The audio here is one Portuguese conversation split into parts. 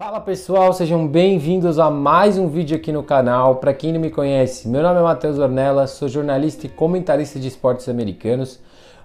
Fala pessoal, sejam bem-vindos a mais um vídeo aqui no canal. Para quem não me conhece, meu nome é Matheus Ornella, sou jornalista e comentarista de esportes americanos.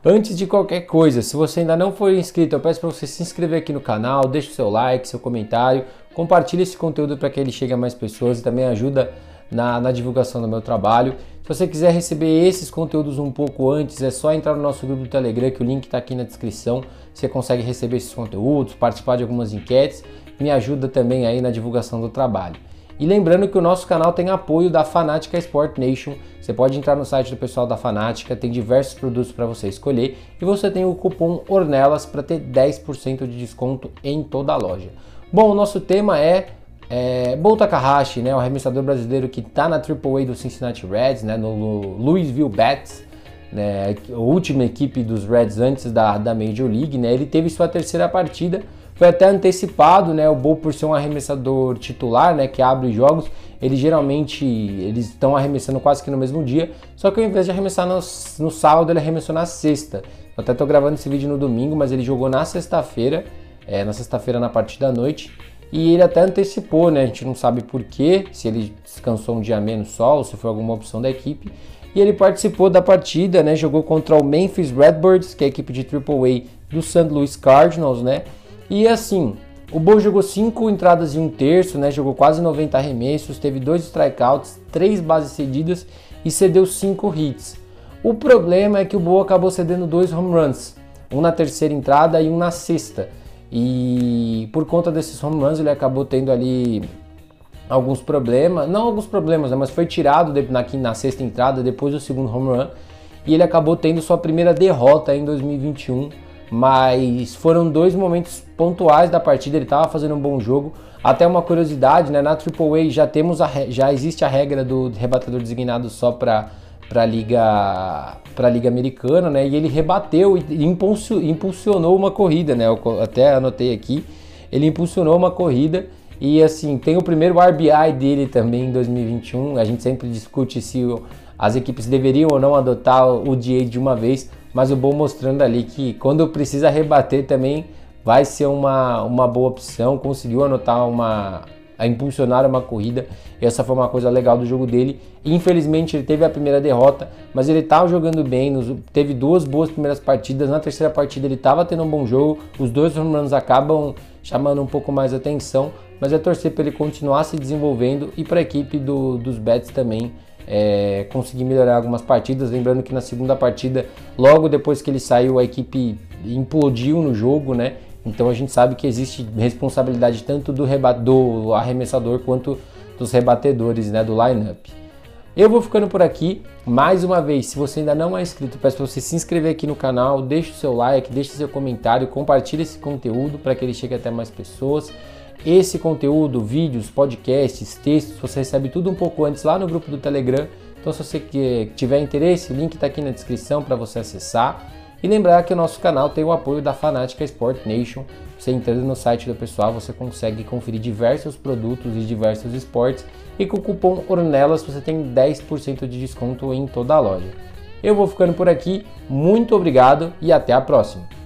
Antes de qualquer coisa, se você ainda não for inscrito, eu peço para você se inscrever aqui no canal, deixe o seu like, seu comentário, compartilhe esse conteúdo para que ele chegue a mais pessoas e também ajuda na, na, divulgação do meu trabalho. Se você quiser receber esses conteúdos um pouco antes, é só entrar no nosso grupo do Telegram, que o link está aqui na descrição. Você consegue receber esses conteúdos, participar de algumas enquetes, me ajuda também aí na divulgação do trabalho. E lembrando que o nosso canal tem apoio da Fanática Sport Nation. Você pode entrar no site do pessoal da Fanática, tem diversos produtos para você escolher e você tem o cupom Ornelas para ter 10% de desconto em toda a loja. Bom, o nosso tema é é, Bo Takahashi, né, o arremessador brasileiro que está na AAA do Cincinnati Reds, né, no Louisville Bats, né, a última equipe dos Reds antes da, da Major League, né, ele teve sua terceira partida, foi até antecipado, né, o Bo por ser um arremessador titular, né, que abre jogos, ele geralmente eles estão arremessando quase que no mesmo dia, só que ao invés de arremessar no, no sábado, ele arremessou na sexta. Eu até estou gravando esse vídeo no domingo, mas ele jogou na sexta-feira, é, na sexta-feira na partida da noite, e ele até antecipou, né? A gente não sabe porquê, se ele descansou um dia menos só ou se foi alguma opção da equipe. E ele participou da partida, né? Jogou contra o Memphis Redbirds, que é a equipe de AAA do St. Louis Cardinals, né? E assim, o Bo jogou 5 entradas e um terço, né? Jogou quase 90 arremessos, teve dois strikeouts, três bases cedidas e cedeu 5 hits. O problema é que o Bo acabou cedendo dois home runs, um na terceira entrada e um na sexta. E por conta desses home runs ele acabou tendo ali alguns problemas, não alguns problemas, né, mas foi tirado na, na sexta entrada depois do segundo home run e ele acabou tendo sua primeira derrota em 2021. Mas foram dois momentos pontuais da partida. Ele estava fazendo um bom jogo. Até uma curiosidade, né? Na AAA já temos a, já existe a regra do rebatedor designado só para para liga para liga americana, né? E ele rebateu e impulsionou uma corrida, né? Eu até anotei aqui, ele impulsionou uma corrida e assim tem o primeiro RBI dele também em 2021. A gente sempre discute se as equipes deveriam ou não adotar o DA de uma vez, mas o bom mostrando ali que quando precisa rebater também vai ser uma, uma boa opção. Conseguiu anotar uma a impulsionar uma corrida. Essa foi uma coisa legal do jogo dele. Infelizmente ele teve a primeira derrota, mas ele estava jogando bem, teve duas boas primeiras partidas. Na terceira partida ele estava tendo um bom jogo. Os dois home acabam chamando um pouco mais atenção, mas é torcer para ele continuar se desenvolvendo e para a equipe do, dos Bets também é, conseguir melhorar algumas partidas. Lembrando que na segunda partida, logo depois que ele saiu, a equipe implodiu no jogo, né? Então a gente sabe que existe responsabilidade tanto do, do arremessador quanto dos rebatedores né, do lineup. Eu vou ficando por aqui. Mais uma vez, se você ainda não é inscrito, peço para você se inscrever aqui no canal, deixe o seu like, deixe seu comentário, compartilhe esse conteúdo para que ele chegue até mais pessoas. Esse conteúdo, vídeos, podcasts, textos, você recebe tudo um pouco antes lá no grupo do Telegram. Então, se você tiver interesse, o link está aqui na descrição para você acessar. E lembrar que o nosso canal tem o apoio da Fanática Sport Nation. Você entrando no site do pessoal, você consegue conferir diversos produtos e diversos esportes. E com o cupom ORNELAS você tem 10% de desconto em toda a loja. Eu vou ficando por aqui, muito obrigado e até a próxima!